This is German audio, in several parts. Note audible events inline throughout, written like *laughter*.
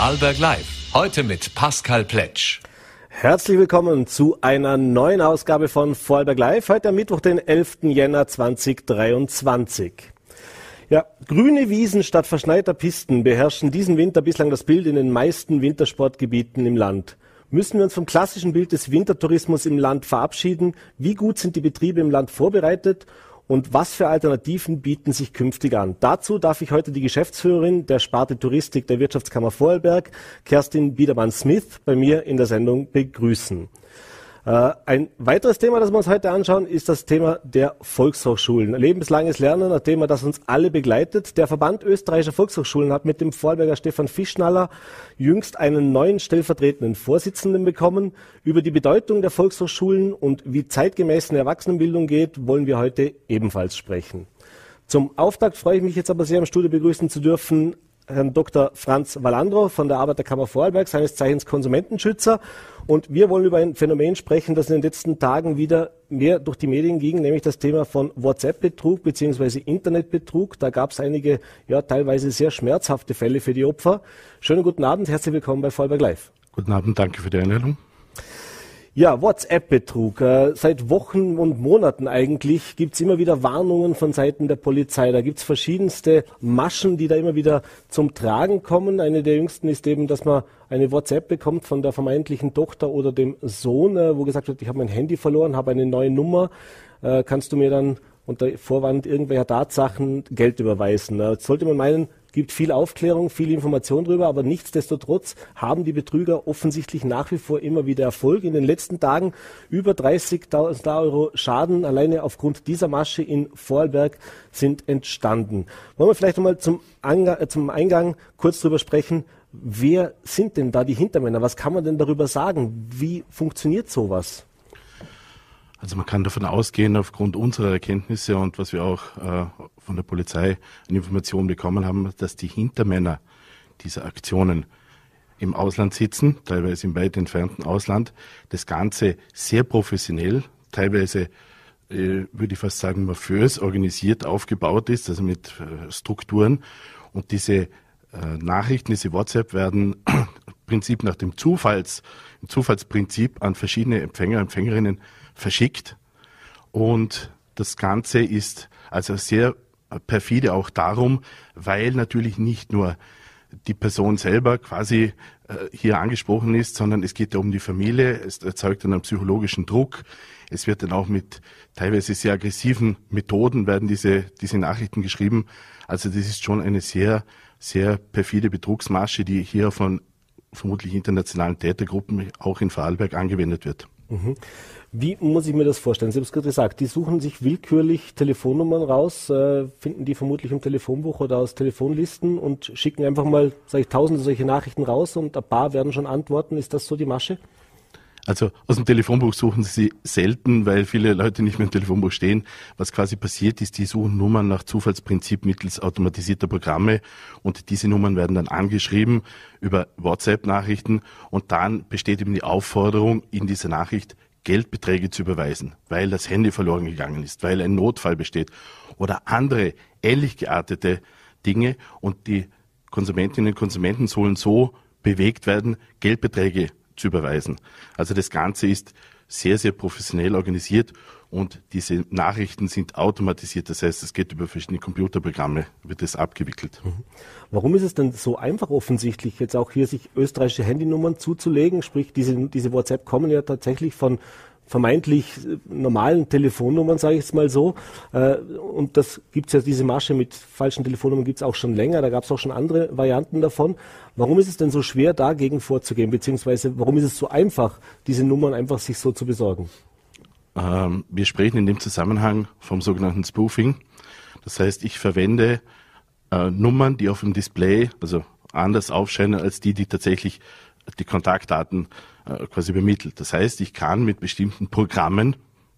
Vorarlberg Live. Heute mit Pascal Pletsch. Herzlich willkommen zu einer neuen Ausgabe von Vorarlberg Live. Heute am Mittwoch, den 11. Jänner 2023. Ja, grüne Wiesen statt verschneiter Pisten beherrschen diesen Winter bislang das Bild in den meisten Wintersportgebieten im Land. Müssen wir uns vom klassischen Bild des Wintertourismus im Land verabschieden? Wie gut sind die Betriebe im Land vorbereitet? Und was für Alternativen bieten sich künftig an. Dazu darf ich heute die Geschäftsführerin der Sparte Touristik der Wirtschaftskammer Vorarlberg, Kerstin Biedermann-Smith, bei mir in der Sendung begrüßen. Äh, ein weiteres Thema, das wir uns heute anschauen, ist das Thema der Volkshochschulen. Lebenslanges Lernen, ein Thema, das uns alle begleitet. Der Verband österreichischer Volkshochschulen hat mit dem Vorberger Stefan Fischnaller jüngst einen neuen stellvertretenden Vorsitzenden bekommen. Über die Bedeutung der Volkshochschulen und wie zeitgemäß eine Erwachsenenbildung geht, wollen wir heute ebenfalls sprechen. Zum Auftakt freue ich mich jetzt aber sehr, im Studio begrüßen zu dürfen Herrn Dr. Franz Walandro von der Arbeiterkammer Vorarlberg, seines Zeichens Konsumentenschützer. Und wir wollen über ein Phänomen sprechen, das in den letzten Tagen wieder mehr durch die Medien ging, nämlich das Thema von WhatsApp-Betrug bzw. Internetbetrug. Da gab es einige, ja, teilweise sehr schmerzhafte Fälle für die Opfer. Schönen guten Abend, herzlich willkommen bei Vorarlberg Live. Guten Abend, danke für die Einladung. Ja, WhatsApp-Betrug. Äh, seit Wochen und Monaten eigentlich gibt's immer wieder Warnungen von Seiten der Polizei. Da gibt's verschiedenste Maschen, die da immer wieder zum Tragen kommen. Eine der jüngsten ist eben, dass man eine WhatsApp bekommt von der vermeintlichen Tochter oder dem Sohn, äh, wo gesagt wird, ich habe mein Handy verloren, habe eine neue Nummer. Äh, kannst du mir dann unter Vorwand irgendwelcher Tatsachen Geld überweisen? Äh, sollte man meinen, gibt viel Aufklärung, viel Information darüber, aber nichtsdestotrotz haben die Betrüger offensichtlich nach wie vor immer wieder Erfolg. In den letzten Tagen über 30.000 Euro Schaden alleine aufgrund dieser Masche in Vorarlberg sind entstanden. Wollen wir vielleicht einmal zum, äh, zum Eingang kurz darüber sprechen, wer sind denn da die Hintermänner? Was kann man denn darüber sagen? Wie funktioniert sowas? Also man kann davon ausgehen, aufgrund unserer Erkenntnisse und was wir auch äh, von der Polizei an Informationen bekommen haben, dass die Hintermänner dieser Aktionen im Ausland sitzen, teilweise im weit entfernten Ausland, das Ganze sehr professionell, teilweise äh, würde ich fast sagen mafiös organisiert aufgebaut ist, also mit äh, Strukturen. Und diese Nachrichten, diese WhatsApp werden *clears throat* im Prinzip nach dem Zufalls, Zufallsprinzip an verschiedene Empfänger, Empfängerinnen verschickt. Und das Ganze ist also sehr perfide auch darum, weil natürlich nicht nur die Person selber quasi äh, hier angesprochen ist, sondern es geht ja um die Familie, es erzeugt dann einen psychologischen Druck. Es wird dann auch mit teilweise sehr aggressiven Methoden werden diese, diese Nachrichten geschrieben. Also das ist schon eine sehr, sehr perfide Betrugsmasche, die hier von vermutlich internationalen Tätergruppen auch in Vorarlberg angewendet wird. Mhm. Wie muss ich mir das vorstellen? Sie haben es gerade gesagt, die suchen sich willkürlich Telefonnummern raus, äh, finden die vermutlich im Telefonbuch oder aus Telefonlisten und schicken einfach mal, sage ich, tausende solche Nachrichten raus und ein paar werden schon antworten. Ist das so die Masche? Also aus dem Telefonbuch suchen sie selten, weil viele Leute nicht mehr im Telefonbuch stehen. Was quasi passiert ist, die suchen Nummern nach Zufallsprinzip mittels automatisierter Programme und diese Nummern werden dann angeschrieben über WhatsApp-Nachrichten und dann besteht eben die Aufforderung in dieser Nachricht, Geldbeträge zu überweisen, weil das Handy verloren gegangen ist, weil ein Notfall besteht oder andere ähnlich geartete Dinge und die Konsumentinnen und Konsumenten sollen so bewegt werden, Geldbeträge zu überweisen. Also das Ganze ist sehr, sehr professionell organisiert und diese Nachrichten sind automatisiert. Das heißt, es geht über verschiedene Computerprogramme, wird es abgewickelt. Mhm. Warum ist es denn so einfach offensichtlich, jetzt auch hier sich österreichische Handynummern zuzulegen? Sprich, diese, diese WhatsApp kommen ja tatsächlich von vermeintlich normalen Telefonnummern, sage ich es mal so. Äh, und das gibt es ja, diese Masche mit falschen Telefonnummern gibt es auch schon länger. Da gab es auch schon andere Varianten davon. Warum ist es denn so schwer, dagegen vorzugehen? Beziehungsweise warum ist es so einfach, diese Nummern einfach sich so zu besorgen? Ähm, wir sprechen in dem Zusammenhang vom sogenannten Spoofing. Das heißt, ich verwende äh, Nummern, die auf dem Display also anders aufscheinen als die, die tatsächlich die Kontaktdaten äh, quasi übermittelt. Das heißt, ich kann mit bestimmten Programmen,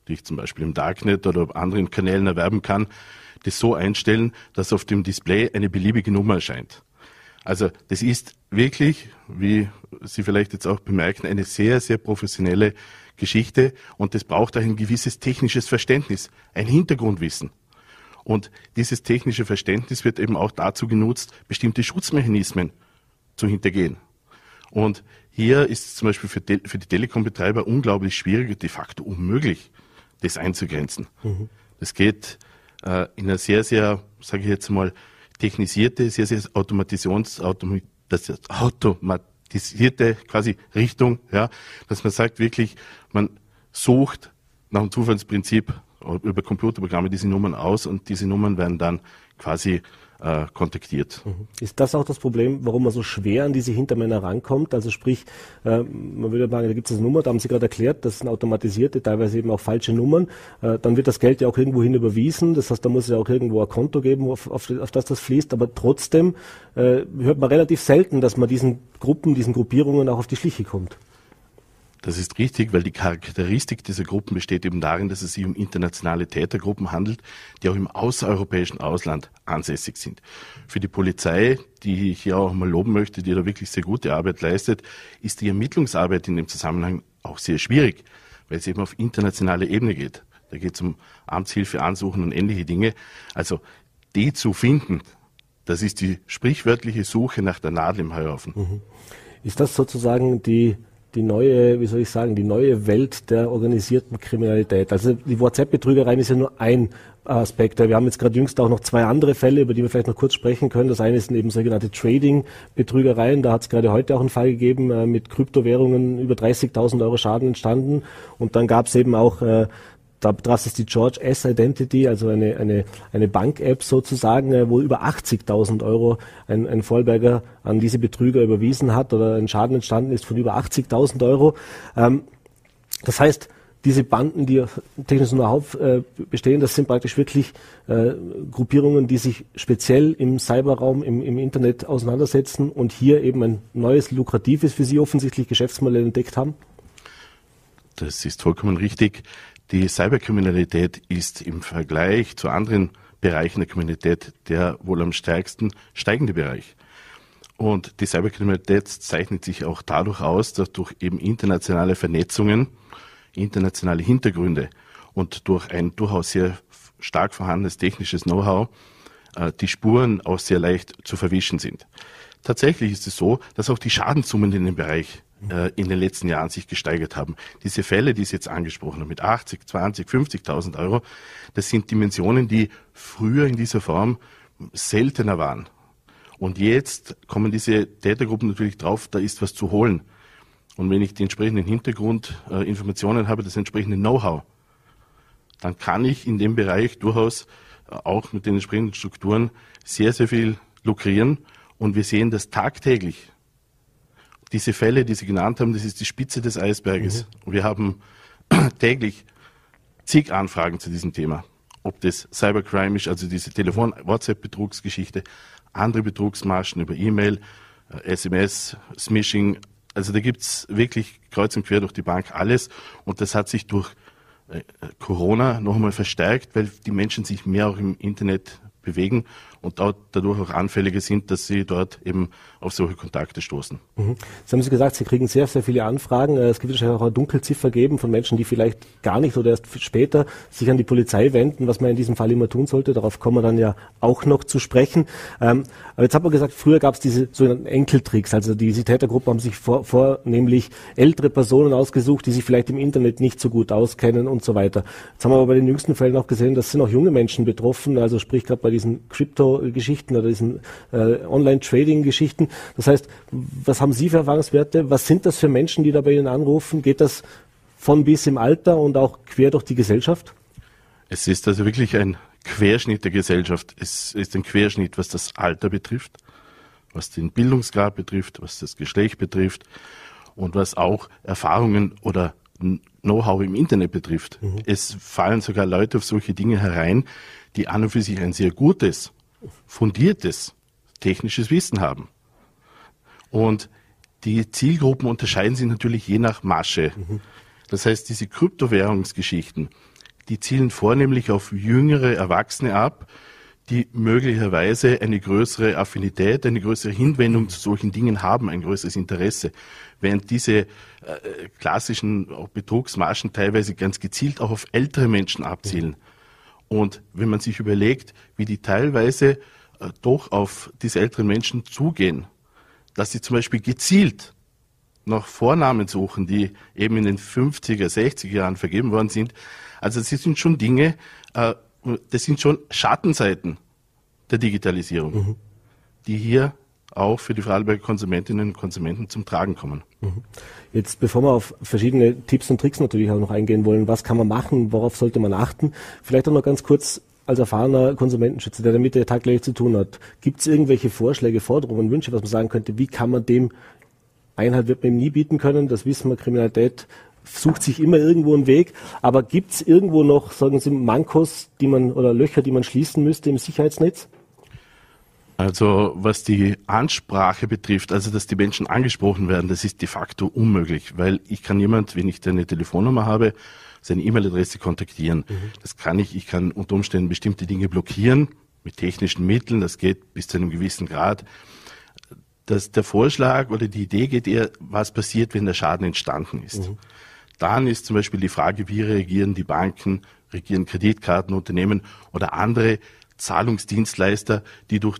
die ich zum Beispiel im Darknet oder anderen Kanälen erwerben kann, das so einstellen, dass auf dem Display eine beliebige Nummer erscheint. Also das ist wirklich, wie Sie vielleicht jetzt auch bemerken, eine sehr, sehr professionelle Geschichte und das braucht auch ein gewisses technisches Verständnis, ein Hintergrundwissen. Und dieses technische Verständnis wird eben auch dazu genutzt, bestimmte Schutzmechanismen zu hintergehen. Und hier ist es zum Beispiel für, für die Telekom-Betreiber unglaublich schwierig, de facto unmöglich, das einzugrenzen. Mhm. Das geht äh, in einer sehr, sehr, sage ich jetzt mal, technisierte, sehr, sehr Automations, automat, automatisierte quasi Richtung, ja, dass man sagt wirklich, man sucht nach dem Zufallsprinzip über Computerprogramme diese Nummern aus und diese Nummern werden dann quasi äh, kontaktiert. Mhm. Ist das auch das Problem, warum man so schwer an diese Hintermänner rankommt? Also sprich, äh, man würde sagen, da gibt es eine Nummer, da haben Sie gerade erklärt, das sind automatisierte, teilweise eben auch falsche Nummern. Äh, dann wird das Geld ja auch irgendwo hin überwiesen. Das heißt, da muss es ja auch irgendwo ein Konto geben, auf, auf, auf das das fließt. Aber trotzdem äh, hört man relativ selten, dass man diesen Gruppen, diesen Gruppierungen auch auf die Schliche kommt. Das ist richtig, weil die Charakteristik dieser Gruppen besteht eben darin, dass es sich um internationale Tätergruppen handelt, die auch im außereuropäischen Ausland ansässig sind. Für die Polizei, die ich hier auch mal loben möchte, die da wirklich sehr gute Arbeit leistet, ist die Ermittlungsarbeit in dem Zusammenhang auch sehr schwierig, weil es eben auf internationale Ebene geht. Da geht es um Amtshilfe, Ansuchen und ähnliche Dinge. Also die zu finden, das ist die sprichwörtliche Suche nach der Nadel im Heuhaufen. Mhm. Ist das sozusagen die die neue, wie soll ich sagen, die neue Welt der organisierten Kriminalität. Also die WhatsApp-Betrügereien ist ja nur ein Aspekt. Wir haben jetzt gerade jüngst auch noch zwei andere Fälle, über die wir vielleicht noch kurz sprechen können. Das eine sind eben sogenannte Trading-Betrügereien. Da hat es gerade heute auch einen Fall gegeben, äh, mit Kryptowährungen über 30.000 Euro Schaden entstanden. Und dann gab es eben auch äh, da betraf die George S Identity, also eine, eine, eine Bank-App sozusagen, äh, wo über 80.000 Euro ein, ein Vollberger an diese Betrüger überwiesen hat oder ein Schaden entstanden ist von über 80.000 Euro. Ähm, das heißt, diese Banden, die technisches Know-how äh, bestehen, das sind praktisch wirklich äh, Gruppierungen, die sich speziell im Cyberraum, im, im Internet auseinandersetzen und hier eben ein neues, lukratives für sie offensichtlich Geschäftsmodell entdeckt haben? Das ist vollkommen richtig. Die Cyberkriminalität ist im Vergleich zu anderen Bereichen der Kriminalität der wohl am stärksten steigende Bereich. Und die Cyberkriminalität zeichnet sich auch dadurch aus, dass durch eben internationale Vernetzungen, internationale Hintergründe und durch ein durchaus sehr stark vorhandenes technisches Know-how äh, die Spuren auch sehr leicht zu verwischen sind. Tatsächlich ist es so, dass auch die Schadenssummen in dem Bereich äh, in den letzten Jahren sich gesteigert haben. Diese Fälle, die Sie jetzt angesprochen haben, mit 80, 20, 50.000 Euro, das sind Dimensionen, die früher in dieser Form seltener waren. Und jetzt kommen diese Tätergruppen natürlich drauf, da ist was zu holen. Und wenn ich die entsprechenden Hintergrundinformationen äh, habe, das entsprechende Know-how, dann kann ich in dem Bereich durchaus äh, auch mit den entsprechenden Strukturen sehr, sehr viel lukrieren. Und wir sehen das tagtäglich diese Fälle, die Sie genannt haben, das ist die Spitze des Eisberges. Mhm. Wir haben *clears throat* täglich zig Anfragen zu diesem Thema. Ob das Cybercrime ist, also diese Telefon-WhatsApp-Betrugsgeschichte, andere Betrugsmaschen über E-Mail, SMS, äh, Smishing. Also da gibt's wirklich kreuz und quer durch die Bank alles. Und das hat sich durch äh, Corona noch einmal verstärkt, weil die Menschen sich mehr auch im Internet bewegen und dadurch auch anfälliger sind, dass sie dort eben auf solche Kontakte stoßen. Mhm. Sie haben Sie gesagt, Sie kriegen sehr, sehr viele Anfragen. Äh, es gibt wahrscheinlich auch eine Dunkelziffer geben von Menschen, die vielleicht gar nicht oder erst später sich an die Polizei wenden, was man in diesem Fall immer tun sollte. Darauf kommen wir dann ja auch noch zu sprechen. Ähm, aber jetzt hat man gesagt, früher gab es diese sogenannten Enkeltricks. Also diese Tätergruppen haben sich vor, vornehmlich ältere Personen ausgesucht, die sich vielleicht im Internet nicht so gut auskennen und so weiter. Jetzt haben wir aber bei den jüngsten Fällen auch gesehen, dass sind auch junge Menschen betroffen. Also sprich gerade bei diesen Crypto-Geschichten oder diesen äh, Online-Trading-Geschichten. Das heißt, was haben Sie für Erfahrungswerte? Was sind das für Menschen, die da bei Ihnen anrufen? Geht das von bis im Alter und auch quer durch die Gesellschaft? Es ist also wirklich ein Querschnitt der Gesellschaft. Es ist ein Querschnitt, was das Alter betrifft, was den Bildungsgrad betrifft, was das Geschlecht betrifft und was auch Erfahrungen oder Know-how im Internet betrifft. Mhm. Es fallen sogar Leute auf solche Dinge herein, die an und für sich ein sehr gutes, fundiertes technisches Wissen haben. Und die Zielgruppen unterscheiden sich natürlich je nach Masche. Das heißt, diese Kryptowährungsgeschichten, die zielen vornehmlich auf jüngere Erwachsene ab, die möglicherweise eine größere Affinität, eine größere Hinwendung zu solchen Dingen haben, ein größeres Interesse. Während diese äh, klassischen Betrugsmaschen teilweise ganz gezielt auch auf ältere Menschen abzielen. Mhm. Und wenn man sich überlegt, wie die teilweise äh, doch auf diese älteren Menschen zugehen, dass sie zum Beispiel gezielt nach Vornamen suchen, die eben in den 50er, 60er Jahren vergeben worden sind. Also das sind schon Dinge, äh, das sind schon Schattenseiten der Digitalisierung, mhm. die hier auch für die Vorarlberger Konsumentinnen und Konsumenten zum Tragen kommen. Mhm. Jetzt, bevor wir auf verschiedene Tipps und Tricks natürlich auch noch eingehen wollen, was kann man machen, worauf sollte man achten? Vielleicht auch noch ganz kurz als erfahrener Konsumentenschützer, der damit tagtäglich zu tun hat, gibt es irgendwelche Vorschläge, Forderungen, Wünsche, was man sagen könnte, wie kann man dem Einhalt wird man ihm nie bieten können, das wissen wir, Kriminalität sucht sich immer irgendwo einen Weg, aber gibt es irgendwo noch, sagen Sie, Mankos, die man oder Löcher, die man schließen müsste im Sicherheitsnetz? Also was die Ansprache betrifft, also dass die Menschen angesprochen werden, das ist de facto unmöglich, weil ich kann jemand, wenn ich eine Telefonnummer habe, seine E-Mail-Adresse kontaktieren. Mhm. Das kann ich. Ich kann unter Umständen bestimmte Dinge blockieren mit technischen Mitteln. Das geht bis zu einem gewissen Grad. Das, der Vorschlag oder die Idee geht eher, was passiert, wenn der Schaden entstanden ist. Mhm. Dann ist zum Beispiel die Frage, wie reagieren die Banken, reagieren Kreditkartenunternehmen oder andere Zahlungsdienstleister, die durch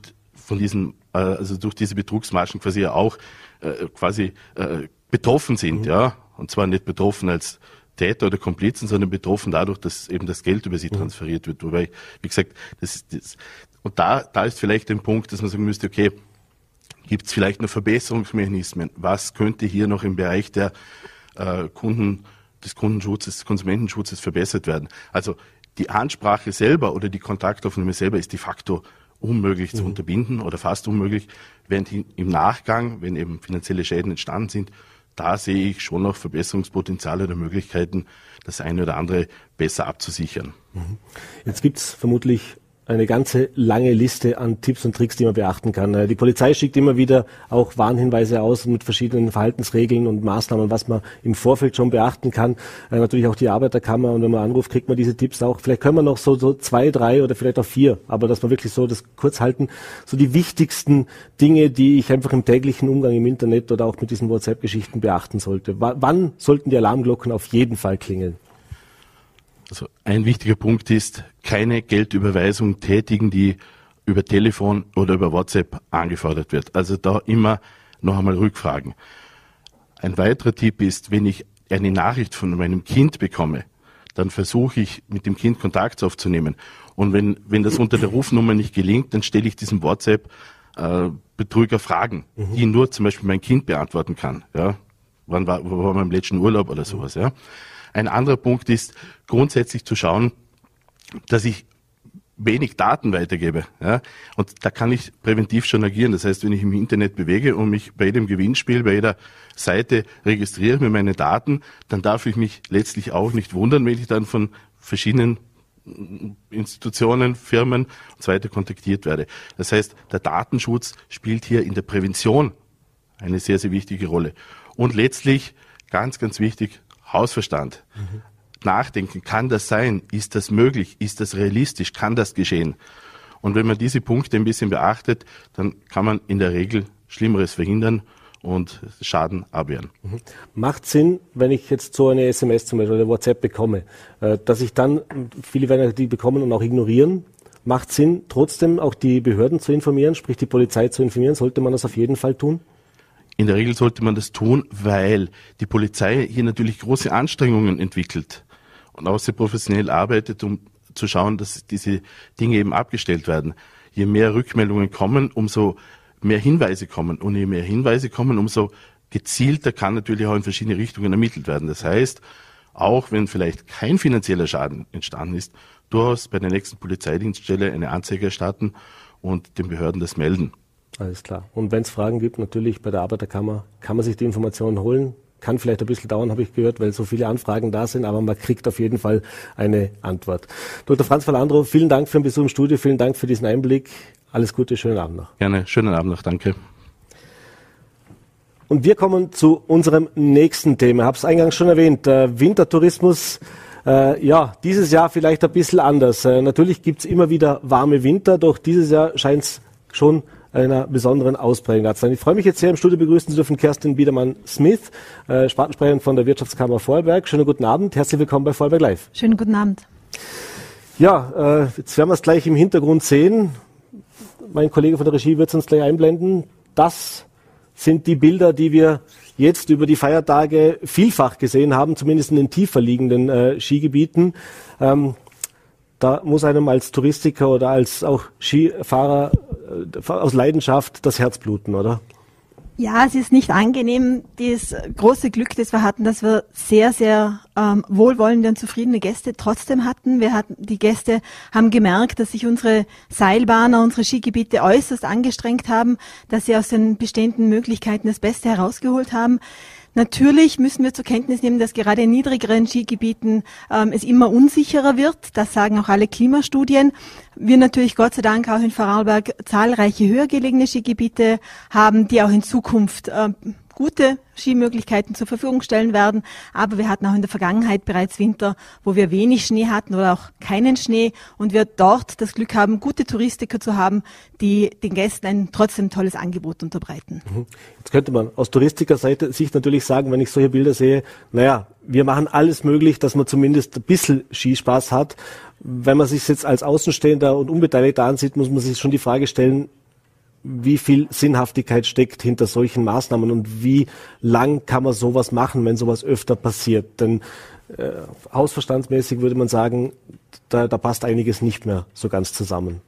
von diesen, äh, also durch diese Betrugsmarschen quasi ja auch äh, quasi äh, betroffen sind, mhm. ja. Und zwar nicht betroffen als Täter oder Komplizen, sondern betroffen dadurch, dass eben das Geld über sie mhm. transferiert wird. Wobei, wie gesagt, das ist das, und da, da ist vielleicht ein Punkt, dass man sagen müsste, okay, gibt es vielleicht noch Verbesserungsmechanismen? Was könnte hier noch im Bereich der äh, Kunden, des Kundenschutzes, des Konsumentenschutzes verbessert werden? Also die Ansprache selber oder die Kontaktaufnahme selber ist de facto unmöglich mhm. zu unterbinden oder fast unmöglich, während im Nachgang, wenn eben finanzielle Schäden entstanden sind, da sehe ich schon noch Verbesserungspotenziale oder Möglichkeiten, das eine oder andere besser abzusichern. Mhm. Jetzt gibt es vermutlich eine ganze lange Liste an Tipps und Tricks, die man beachten kann. Äh, die Polizei schickt immer wieder auch Warnhinweise aus mit verschiedenen Verhaltensregeln und Maßnahmen, was man im Vorfeld schon beachten kann. Äh, natürlich auch die Arbeiterkammer und wenn man anruft, kriegt man diese Tipps auch. Vielleicht können wir noch so, so zwei, drei oder vielleicht auch vier, aber dass man wirklich so das kurz halten, so die wichtigsten Dinge, die ich einfach im täglichen Umgang im Internet oder auch mit diesen WhatsApp-Geschichten beachten sollte. W wann sollten die Alarmglocken auf jeden Fall klingeln? Also ein wichtiger Punkt ist, keine Geldüberweisung tätigen, die über Telefon oder über WhatsApp angefordert wird. Also da immer noch einmal rückfragen. Ein weiterer Tipp ist, wenn ich eine Nachricht von meinem Kind bekomme, dann versuche ich mit dem Kind Kontakt aufzunehmen. Und wenn, wenn das unter der Rufnummer nicht gelingt, dann stelle ich diesem WhatsApp äh, Betrüger Fragen, mhm. die nur zum Beispiel mein Kind beantworten kann. Ja? Wann war, wo war im letzten Urlaub oder sowas, ja? Ein anderer Punkt ist grundsätzlich zu schauen, dass ich wenig Daten weitergebe. Ja? Und da kann ich präventiv schon agieren. Das heißt, wenn ich im Internet bewege und mich bei jedem Gewinnspiel, bei jeder Seite registriere mit meinen Daten, dann darf ich mich letztlich auch nicht wundern, wenn ich dann von verschiedenen Institutionen, Firmen und so weiter kontaktiert werde. Das heißt, der Datenschutz spielt hier in der Prävention eine sehr, sehr wichtige Rolle. Und letztlich, ganz, ganz wichtig, Hausverstand. Mhm. Nachdenken, kann das sein? Ist das möglich? Ist das realistisch? Kann das geschehen? Und wenn man diese Punkte ein bisschen beachtet, dann kann man in der Regel Schlimmeres verhindern und Schaden abwehren. Mhm. Macht Sinn, wenn ich jetzt so eine SMS zum Beispiel oder WhatsApp bekomme, äh, dass ich dann, viele werden die bekommen und auch ignorieren, macht Sinn, trotzdem auch die Behörden zu informieren, sprich die Polizei zu informieren, sollte man das auf jeden Fall tun? In der Regel sollte man das tun, weil die Polizei hier natürlich große Anstrengungen entwickelt und auch sehr professionell arbeitet, um zu schauen, dass diese Dinge eben abgestellt werden. Je mehr Rückmeldungen kommen, umso mehr Hinweise kommen. Und je mehr Hinweise kommen, umso gezielter kann natürlich auch in verschiedene Richtungen ermittelt werden. Das heißt, auch wenn vielleicht kein finanzieller Schaden entstanden ist, durchaus bei der nächsten Polizeidienststelle eine Anzeige erstatten und den Behörden das melden. Alles klar. Und wenn es Fragen gibt, natürlich bei der Arbeiterkammer kann man sich die Informationen holen. Kann vielleicht ein bisschen dauern, habe ich gehört, weil so viele Anfragen da sind, aber man kriegt auf jeden Fall eine Antwort. Dr. Franz Valandro, vielen Dank für den Besuch im Studio, vielen Dank für diesen Einblick. Alles Gute, schönen Abend noch. Gerne, schönen Abend noch, danke. Und wir kommen zu unserem nächsten Thema. Ich habe es eingangs schon erwähnt, der Wintertourismus. Äh, ja, dieses Jahr vielleicht ein bisschen anders. Äh, natürlich gibt's immer wieder warme Winter, doch dieses Jahr scheint es schon einer besonderen Ausprägung sein. Ich freue mich jetzt sehr, im Studio begrüßen zu dürfen Kerstin Biedermann-Smith, äh, Spartensprecherin von der Wirtschaftskammer Vorarlberg. Schönen guten Abend, herzlich willkommen bei Vorarlberg Live. Schönen guten Abend. Ja, äh, jetzt werden wir es gleich im Hintergrund sehen. Mein Kollege von der Regie wird es uns gleich einblenden. Das sind die Bilder, die wir jetzt über die Feiertage vielfach gesehen haben, zumindest in den tiefer liegenden äh, Skigebieten. Ähm, da muss einem als Touristiker oder als auch Skifahrer aus Leidenschaft das Herz oder? Ja, es ist nicht angenehm. Das große Glück, das wir hatten, dass wir sehr, sehr ähm, wohlwollende und zufriedene Gäste trotzdem hatten. Wir hatten, die Gäste haben gemerkt, dass sich unsere Seilbahner, unsere Skigebiete äußerst angestrengt haben, dass sie aus den bestehenden Möglichkeiten das Beste herausgeholt haben. Natürlich müssen wir zur Kenntnis nehmen, dass gerade in niedrigeren Skigebieten ähm, es immer unsicherer wird. Das sagen auch alle Klimastudien. Wir natürlich Gott sei Dank auch in Vorarlberg zahlreiche höher gelegene Skigebiete haben, die auch in Zukunft äh, gute Skimöglichkeiten zur Verfügung stellen werden. Aber wir hatten auch in der Vergangenheit bereits Winter, wo wir wenig Schnee hatten oder auch keinen Schnee und wir dort das Glück haben, gute Touristiker zu haben, die den Gästen ein trotzdem tolles Angebot unterbreiten. Mhm. Jetzt könnte man aus Touristikerseite sich natürlich sagen, wenn ich solche Bilder sehe, naja, wir machen alles möglich, dass man zumindest ein bisschen Skispaß hat. Wenn man sich jetzt als Außenstehender und Unbeteiligter ansieht, muss man sich schon die Frage stellen, wie viel Sinnhaftigkeit steckt hinter solchen Maßnahmen und wie lang kann man sowas machen, wenn sowas öfter passiert? Denn äh, hausverstandsmäßig würde man sagen, da, da passt einiges nicht mehr so ganz zusammen.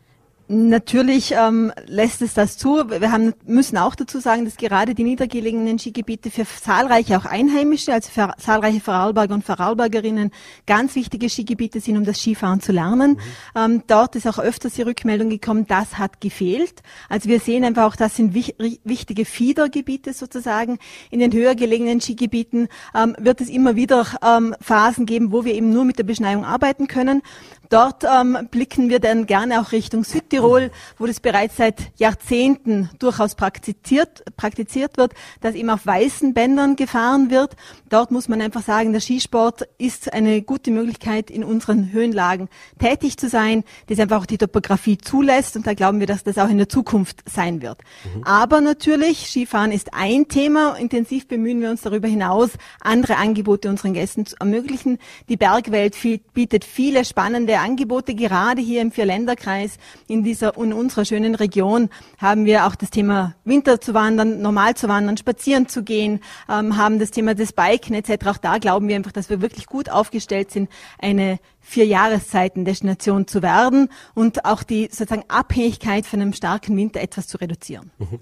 Natürlich ähm, lässt es das zu. Wir haben, müssen auch dazu sagen, dass gerade die niedergelegenen Skigebiete für zahlreiche auch Einheimische, also für zahlreiche Vorarlberger und Vorarlbergerinnen ganz wichtige Skigebiete sind, um das Skifahren zu lernen. Mhm. Ähm, dort ist auch öfters die Rückmeldung gekommen, das hat gefehlt. Also wir sehen einfach auch, das sind wich wichtige Fiedergebiete sozusagen. In den höher gelegenen Skigebieten ähm, wird es immer wieder ähm, Phasen geben, wo wir eben nur mit der Beschneiung arbeiten können. Dort ähm, blicken wir dann gerne auch Richtung Südtirol, wo das bereits seit Jahrzehnten durchaus praktiziert, praktiziert wird, dass eben auf weißen Bändern gefahren wird. Dort muss man einfach sagen, der Skisport ist eine gute Möglichkeit, in unseren Höhenlagen tätig zu sein, das einfach auch die Topografie zulässt und da glauben wir, dass das auch in der Zukunft sein wird. Mhm. Aber natürlich, Skifahren ist ein Thema. Intensiv bemühen wir uns darüber hinaus, andere Angebote unseren Gästen zu ermöglichen. Die Bergwelt bietet viele spannende spannende Angebote. Gerade hier im Vierländerkreis in dieser in unserer schönen Region haben wir auch das Thema Winter zu wandern, normal zu wandern, spazieren zu gehen, ähm, haben das Thema des Biken etc. Auch da glauben wir einfach, dass wir wirklich gut aufgestellt sind, eine vier Jahreszeiten Destination zu werden und auch die sozusagen Abhängigkeit von einem starken Winter etwas zu reduzieren. Mhm.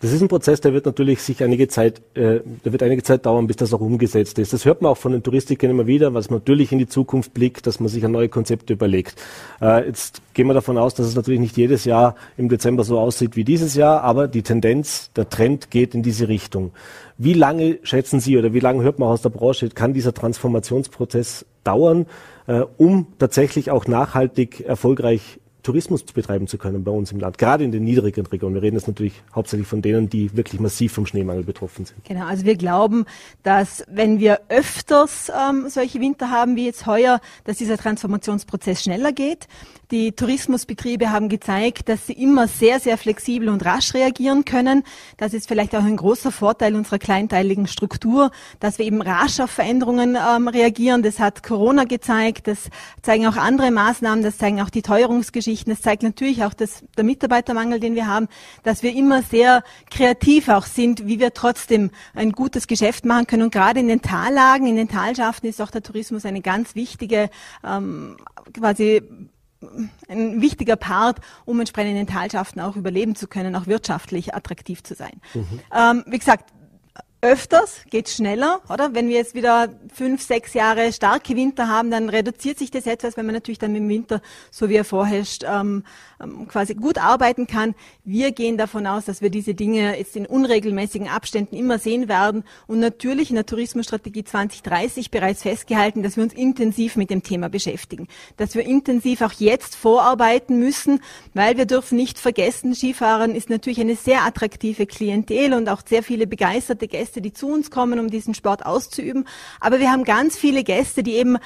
Das ist ein Prozess, der wird natürlich sich einige Zeit, äh, der wird einige Zeit dauern, bis das auch umgesetzt ist. Das hört man auch von den Touristikern immer wieder, was man natürlich in die Zukunft blickt, dass man sich an neue Konzepte überlegt. Äh, jetzt gehen wir davon aus, dass es natürlich nicht jedes Jahr im Dezember so aussieht wie dieses Jahr, aber die Tendenz, der Trend geht in diese Richtung. Wie lange schätzen Sie oder wie lange hört man aus der Branche, kann dieser Transformationsprozess dauern, äh, um tatsächlich auch nachhaltig erfolgreich Tourismus betreiben zu können bei uns im Land, gerade in den niedrigen Regionen. Wir reden jetzt natürlich hauptsächlich von denen, die wirklich massiv vom Schneemangel betroffen sind. Genau, also wir glauben, dass wenn wir öfters ähm, solche Winter haben wie jetzt heuer, dass dieser Transformationsprozess schneller geht. Die Tourismusbetriebe haben gezeigt, dass sie immer sehr, sehr flexibel und rasch reagieren können. Das ist vielleicht auch ein großer Vorteil unserer kleinteiligen Struktur, dass wir eben rasch auf Veränderungen ähm, reagieren. Das hat Corona gezeigt, das zeigen auch andere Maßnahmen, das zeigen auch die Teuerungsgeschichten. Das zeigt natürlich auch das, der Mitarbeitermangel, den wir haben, dass wir immer sehr kreativ auch sind, wie wir trotzdem ein gutes Geschäft machen können. Und gerade in den Tallagen, in den Talschaften ist auch der Tourismus eine ganz wichtige ähm, quasi ein wichtiger Part, um entsprechend in den Talschaften auch überleben zu können, auch wirtschaftlich attraktiv zu sein. Mhm. Ähm, wie gesagt, öfters, geht schneller, oder? Wenn wir jetzt wieder fünf, sechs Jahre starke Winter haben, dann reduziert sich das etwas, wenn man natürlich dann im Winter, so wie er vorherrscht, ähm, ähm, quasi gut arbeiten kann. Wir gehen davon aus, dass wir diese Dinge jetzt in unregelmäßigen Abständen immer sehen werden und natürlich in der Tourismusstrategie 2030 bereits festgehalten, dass wir uns intensiv mit dem Thema beschäftigen, dass wir intensiv auch jetzt vorarbeiten müssen, weil wir dürfen nicht vergessen, Skifahren ist natürlich eine sehr attraktive Klientel und auch sehr viele begeisterte Gäste Gäste, die zu uns kommen, um diesen Sport auszuüben. Aber wir haben ganz viele Gäste, die eben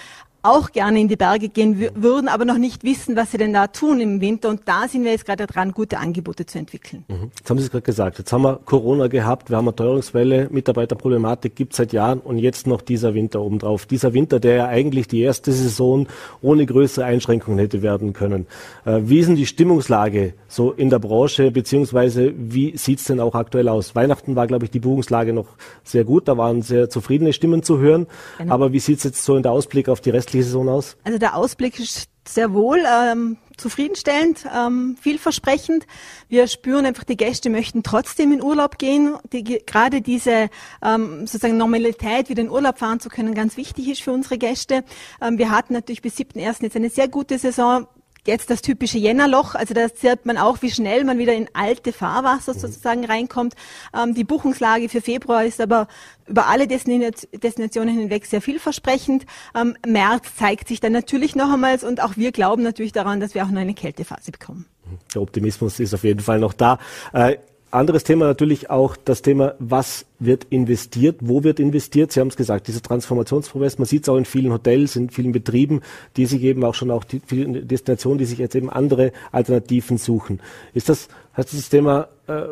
auch gerne in die Berge gehen würden, aber noch nicht wissen, was sie denn da tun im Winter. Und da sind wir jetzt gerade dran, gute Angebote zu entwickeln. Mhm. Jetzt haben Sie es gerade gesagt. Jetzt haben wir Corona gehabt, wir haben eine Teuerungswelle, Mitarbeiterproblematik gibt es seit Jahren und jetzt noch dieser Winter obendrauf. Dieser Winter, der ja eigentlich die erste Saison ohne größere Einschränkungen hätte werden können. Äh, wie ist denn die Stimmungslage so in der Branche, beziehungsweise wie sieht es denn auch aktuell aus? Weihnachten war, glaube ich, die Buchungslage noch sehr gut, da waren sehr zufriedene Stimmen zu hören. Genau. Aber wie sieht es jetzt so in der Ausblick auf die Saison aus? Also der Ausblick ist sehr wohl ähm, zufriedenstellend, ähm, vielversprechend. Wir spüren einfach, die Gäste möchten trotzdem in Urlaub gehen. Die, gerade diese ähm, sozusagen Normalität, wieder in Urlaub fahren zu können, ganz wichtig ist für unsere Gäste. Ähm, wir hatten natürlich bis 7.1. jetzt eine sehr gute Saison jetzt das typische Jännerloch, also da sieht man auch, wie schnell man wieder in alte Fahrwasser sozusagen reinkommt. Ähm, die Buchungslage für Februar ist aber über alle Destinationen hinweg sehr vielversprechend. Ähm, März zeigt sich dann natürlich noch einmal und auch wir glauben natürlich daran, dass wir auch noch eine Kältephase bekommen. Der Optimismus ist auf jeden Fall noch da. Äh, anderes Thema natürlich auch das Thema, was wird investiert, wo wird investiert. Sie haben es gesagt, dieser Transformationsprozess, man sieht es auch in vielen Hotels, in vielen Betrieben, die sich eben auch schon auch die vielen Destinationen, die sich jetzt eben andere Alternativen suchen. Ist das, heißt das Thema, äh,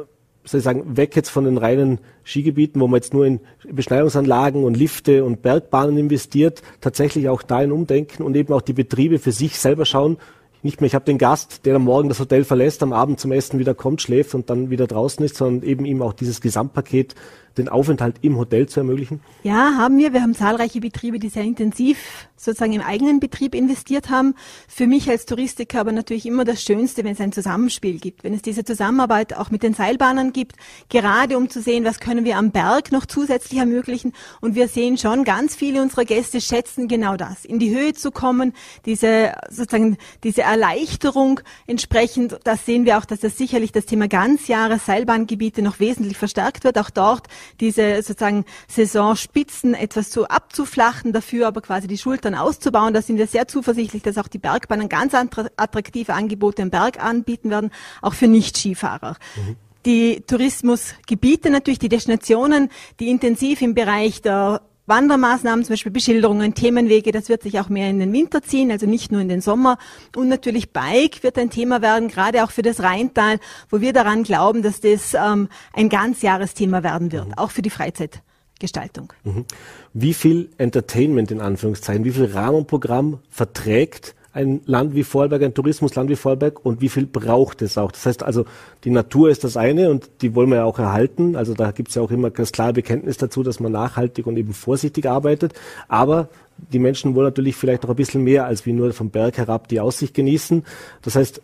soll ich sagen, weg jetzt von den reinen Skigebieten, wo man jetzt nur in Beschneiungsanlagen und Lifte und Bergbahnen investiert, tatsächlich auch da ein Umdenken und eben auch die Betriebe für sich selber schauen, nicht mehr, ich habe den Gast, der am Morgen das Hotel verlässt, am Abend zum Essen wieder kommt, schläft und dann wieder draußen ist, sondern eben ihm auch dieses Gesamtpaket den Aufenthalt im Hotel zu ermöglichen? Ja, haben wir. Wir haben zahlreiche Betriebe, die sehr intensiv sozusagen im eigenen Betrieb investiert haben. Für mich als Touristiker aber natürlich immer das Schönste, wenn es ein Zusammenspiel gibt, wenn es diese Zusammenarbeit auch mit den Seilbahnen gibt, gerade um zu sehen, was können wir am Berg noch zusätzlich ermöglichen. Und wir sehen schon, ganz viele unserer Gäste schätzen genau das, in die Höhe zu kommen, diese sozusagen diese Erleichterung entsprechend. Das sehen wir auch, dass das sicherlich das Thema Ganzjahres Seilbahngebiete noch wesentlich verstärkt wird. Auch dort diese sozusagen Saisonspitzen etwas so abzuflachen, dafür aber quasi die Schultern auszubauen. Da sind wir sehr zuversichtlich, dass auch die Bergbahnen ganz attraktive Angebote im Berg anbieten werden, auch für Nicht-Skifahrer. Mhm die Tourismusgebiete natürlich, die Destinationen, die intensiv im Bereich der Wandermaßnahmen, zum Beispiel Beschilderungen, Themenwege, das wird sich auch mehr in den Winter ziehen, also nicht nur in den Sommer. Und natürlich Bike wird ein Thema werden, gerade auch für das Rheintal, wo wir daran glauben, dass das ähm, ein Ganzjahresthema werden wird, mhm. auch für die Freizeitgestaltung. Mhm. Wie viel Entertainment in Anführungszeichen, wie viel Rahmenprogramm verträgt ein Land wie Vorarlberg, ein Tourismusland wie Vorarlberg und wie viel braucht es auch? Das heißt also, die Natur ist das eine und die wollen wir ja auch erhalten. Also da gibt es ja auch immer das klare Bekenntnis dazu, dass man nachhaltig und eben vorsichtig arbeitet. Aber die Menschen wollen natürlich vielleicht noch ein bisschen mehr als wie nur vom Berg herab die Aussicht genießen. Das heißt,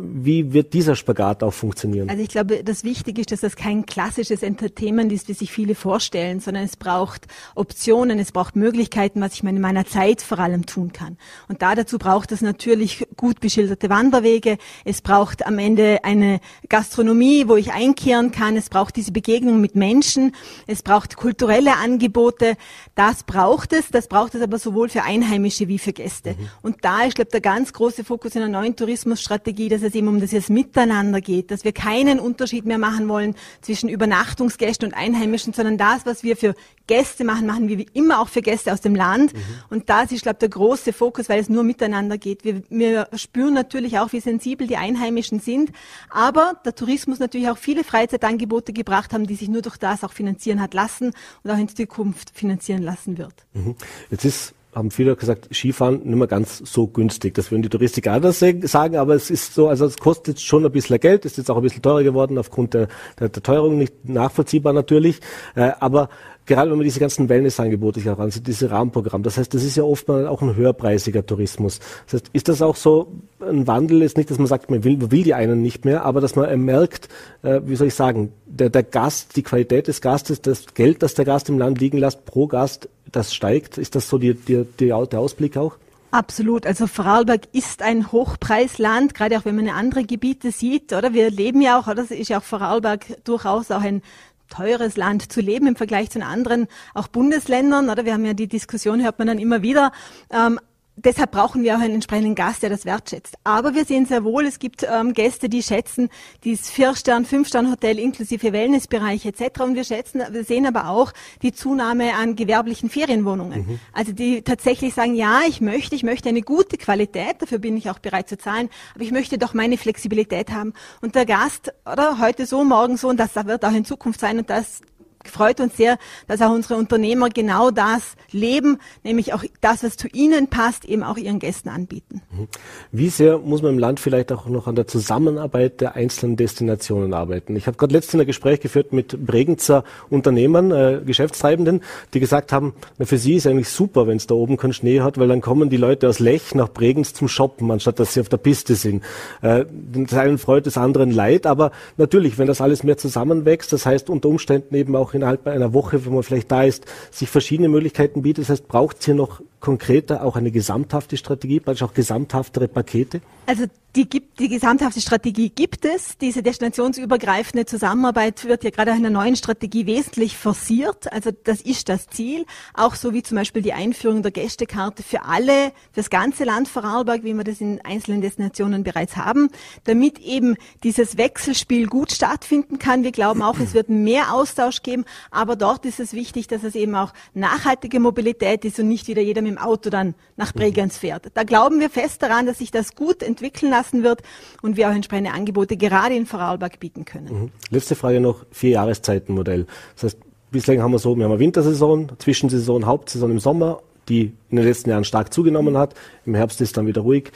wie wird dieser Spagat auch funktionieren? Also ich glaube, das Wichtige ist, dass das kein klassisches Entertainment ist, wie sich viele vorstellen, sondern es braucht Optionen, es braucht Möglichkeiten, was ich in meiner Zeit vor allem tun kann. Und da dazu braucht es natürlich gut beschilderte Wanderwege, es braucht am Ende eine Gastronomie, wo ich einkehren kann, es braucht diese Begegnung mit Menschen, es braucht kulturelle Angebote, das braucht es, das braucht es aber sowohl für Einheimische wie für Gäste. Mhm. Und da ist, glaube ich, der ganz große Fokus in der neuen Tourismusstrategie, dass es eben um das Miteinander geht, dass wir keinen Unterschied mehr machen wollen zwischen Übernachtungsgästen und Einheimischen, sondern das, was wir für Gäste machen, machen wir wie immer auch für Gäste aus dem Land. Mhm. Und das ist, glaube ich, der große Fokus, weil es nur miteinander geht. Wir, wir spüren natürlich auch, wie sensibel die Einheimischen sind, aber der Tourismus natürlich auch viele Freizeitangebote gebracht haben, die sich nur durch das auch finanzieren hat lassen und auch in Zukunft finanzieren lassen wird. Mhm. Jetzt ist haben viele gesagt, Skifahren nicht mehr ganz so günstig. Das würden die Touristiker anders sagen, aber es ist so, also es kostet schon ein bisschen Geld, ist jetzt auch ein bisschen teurer geworden aufgrund der, der, der Teuerung, nicht nachvollziehbar natürlich, äh, aber gerade wenn man diese ganzen Wellnessangebote sich ansieht, diese Rahmenprogramme, das heißt, das ist ja oft mal auch ein höherpreisiger Tourismus. Das heißt, ist das auch so ein Wandel, ist nicht, dass man sagt, man will, will die einen nicht mehr, aber dass man merkt, äh, wie soll ich sagen, der, der Gast, die Qualität des Gastes, das Geld, das der Gast im Land liegen lässt, pro Gast, das steigt. Ist das so die, die, die, der Ausblick auch? Absolut. Also Vorarlberg ist ein Hochpreisland, gerade auch wenn man andere Gebiete sieht, oder? Wir leben ja auch, oder? Das ist ja auch Vorarlberg durchaus auch ein teures Land zu leben im Vergleich zu anderen auch Bundesländern, oder? Wir haben ja die Diskussion, hört man dann immer wieder. Ähm, deshalb brauchen wir auch einen entsprechenden Gast, der das wertschätzt. Aber wir sehen sehr wohl, es gibt ähm, Gäste, die schätzen dieses Vier-Stern-, Fünf-Stern-Hotel inklusive Wellnessbereich etc. Und wir schätzen, wir sehen aber auch die Zunahme an gewerblichen Ferienwohnungen. Mhm. Also die tatsächlich sagen, ja, ich möchte, ich möchte eine gute Qualität, dafür bin ich auch bereit zu zahlen, aber ich möchte doch meine Flexibilität haben. Und der Gast, oder heute so, morgen so, und das wird auch in Zukunft sein, und das freut uns sehr, dass auch unsere Unternehmer genau das leben, nämlich auch das, was zu ihnen passt, eben auch ihren Gästen anbieten. Mhm. Wie sehr muss man im Land vielleicht auch noch an der Zusammenarbeit der einzelnen Destinationen arbeiten? Ich habe gerade letztens ein Gespräch geführt mit Bregenzer Unternehmern, äh, Geschäftstreibenden, die gesagt haben, na, für sie ist eigentlich super, wenn es da oben keinen Schnee hat, weil dann kommen die Leute aus Lech nach Bregenz zum Shoppen, anstatt dass sie auf der Piste sind. Äh, des einen freut, des anderen leid, aber natürlich, wenn das alles mehr zusammenwächst, das heißt unter Umständen eben auch auch innerhalb einer Woche, wenn man vielleicht da ist, sich verschiedene Möglichkeiten bietet. Das heißt, braucht es hier noch konkreter auch eine gesamthafte Strategie, praktisch auch gesamthaftere Pakete? Also die, gibt, die gesamthafte Strategie gibt es. Diese destinationsübergreifende Zusammenarbeit wird ja gerade in der neuen Strategie wesentlich forciert. Also das ist das Ziel. Auch so wie zum Beispiel die Einführung der Gästekarte für alle, für das ganze Land Vorarlberg, wie wir das in einzelnen Destinationen bereits haben, damit eben dieses Wechselspiel gut stattfinden kann. Wir glauben auch, es wird mehr Austausch geben, aber dort ist es wichtig, dass es eben auch nachhaltige Mobilität ist und nicht wieder jeder mit dem Auto dann nach Bregenz fährt. Da glauben wir fest daran, dass sich das gut entwickeln lassen wird und wir auch entsprechende Angebote gerade in Vorarlberg bieten können. Mhm. Letzte Frage noch, vier Jahreszeitenmodell. Das heißt, bislang haben wir so, wir haben eine Wintersaison, Zwischensaison, Hauptsaison im Sommer, die in den letzten Jahren stark zugenommen hat. Im Herbst ist dann wieder ruhig.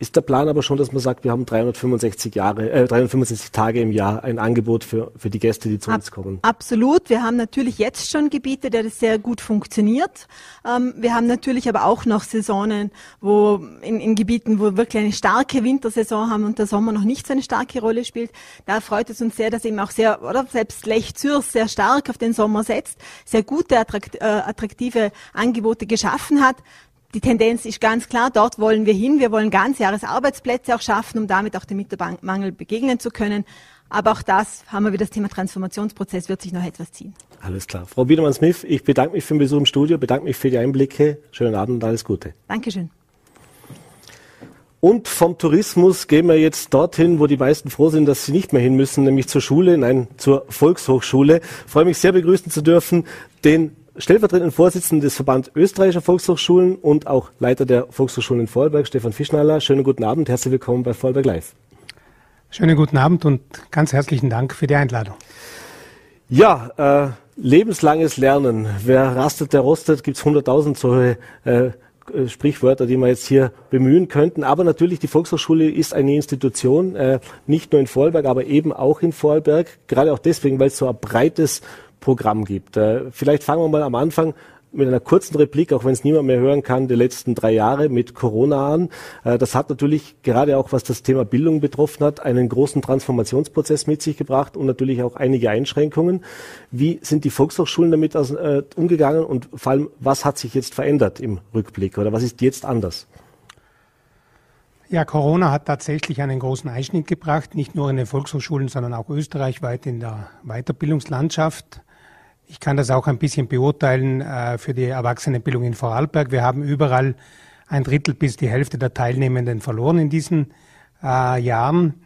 Ist der Plan aber schon, dass man sagt, wir haben 365 Jahre, äh, 365 Tage im Jahr ein Angebot für, für die Gäste, die zu Ab, uns kommen? Absolut. Wir haben natürlich jetzt schon Gebiete, der das sehr gut funktioniert. Ähm, wir haben natürlich aber auch noch Saisonen, wo in, in Gebieten, wo wir wirklich eine starke Wintersaison haben und der Sommer noch nicht so eine starke Rolle spielt. Da freut es uns sehr, dass eben auch sehr, oder selbst Lech Zürs sehr stark auf den Sommer setzt, sehr gute, äh, attraktive Angebote geschaffen hat die Tendenz ist ganz klar, dort wollen wir hin. Wir wollen Ganzjahresarbeitsplätze auch schaffen, um damit auch dem Mittelmangel begegnen zu können. Aber auch das haben wir wieder das Thema Transformationsprozess, wird sich noch etwas ziehen. Alles klar. Frau Biedermann-Smith, ich bedanke mich für den Besuch im Studio, bedanke mich für die Einblicke. Schönen Abend und alles Gute. Dankeschön. Und vom Tourismus gehen wir jetzt dorthin, wo die meisten froh sind, dass sie nicht mehr hin müssen, nämlich zur Schule, nein, zur Volkshochschule. Ich freue mich sehr begrüßen zu dürfen den stellvertretenden Vorsitzenden des Verband österreichischer Volkshochschulen und auch Leiter der Volkshochschulen in Vorarlberg, Stefan Fischnaller. Schönen guten Abend, herzlich willkommen bei Vorarlberg Live. Schönen guten Abend und ganz herzlichen Dank für die Einladung. Ja, äh, lebenslanges Lernen. Wer rastet, der rostet. Gibt es 100.000 solche äh, Sprichwörter, die wir jetzt hier bemühen könnten. Aber natürlich, die Volkshochschule ist eine Institution, äh, nicht nur in Vorarlberg, aber eben auch in Vorarlberg. Gerade auch deswegen, weil es so ein breites Programm gibt. Äh, vielleicht fangen wir mal am Anfang mit einer kurzen Replik, auch wenn es niemand mehr hören kann, die letzten drei Jahre mit Corona an. Äh, das hat natürlich gerade auch, was das Thema Bildung betroffen hat, einen großen Transformationsprozess mit sich gebracht und natürlich auch einige Einschränkungen. Wie sind die Volkshochschulen damit äh, umgegangen und vor allem, was hat sich jetzt verändert im Rückblick oder was ist jetzt anders? Ja, Corona hat tatsächlich einen großen Einschnitt gebracht, nicht nur in den Volkshochschulen, sondern auch österreichweit in der Weiterbildungslandschaft. Ich kann das auch ein bisschen beurteilen äh, für die Erwachsenenbildung in Vorarlberg. Wir haben überall ein Drittel bis die Hälfte der Teilnehmenden verloren in diesen äh, Jahren.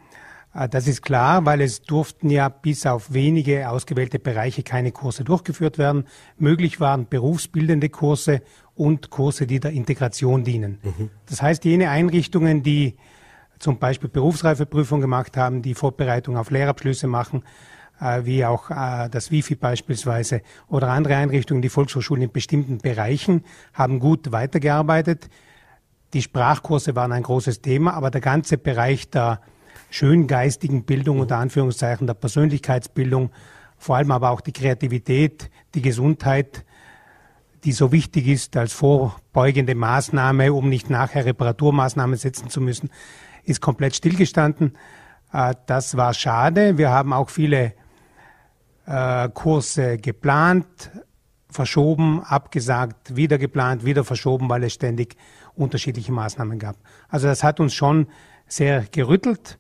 Äh, das ist klar, weil es durften ja bis auf wenige ausgewählte Bereiche keine Kurse durchgeführt werden. Möglich waren berufsbildende Kurse und Kurse, die der Integration dienen. Mhm. Das heißt, jene Einrichtungen, die zum Beispiel Berufsreifeprüfung gemacht haben, die Vorbereitung auf Lehrabschlüsse machen, wie auch äh, das Wifi beispielsweise oder andere Einrichtungen, die Volkshochschulen in bestimmten Bereichen haben gut weitergearbeitet. Die Sprachkurse waren ein großes Thema, aber der ganze Bereich der schöngeistigen Bildung unter Anführungszeichen, der Persönlichkeitsbildung, vor allem aber auch die Kreativität, die Gesundheit, die so wichtig ist als vorbeugende Maßnahme, um nicht nachher Reparaturmaßnahmen setzen zu müssen, ist komplett stillgestanden. Äh, das war schade. Wir haben auch viele äh, Kurse geplant, verschoben, abgesagt, wieder geplant, wieder verschoben, weil es ständig unterschiedliche Maßnahmen gab. Also das hat uns schon sehr gerüttelt.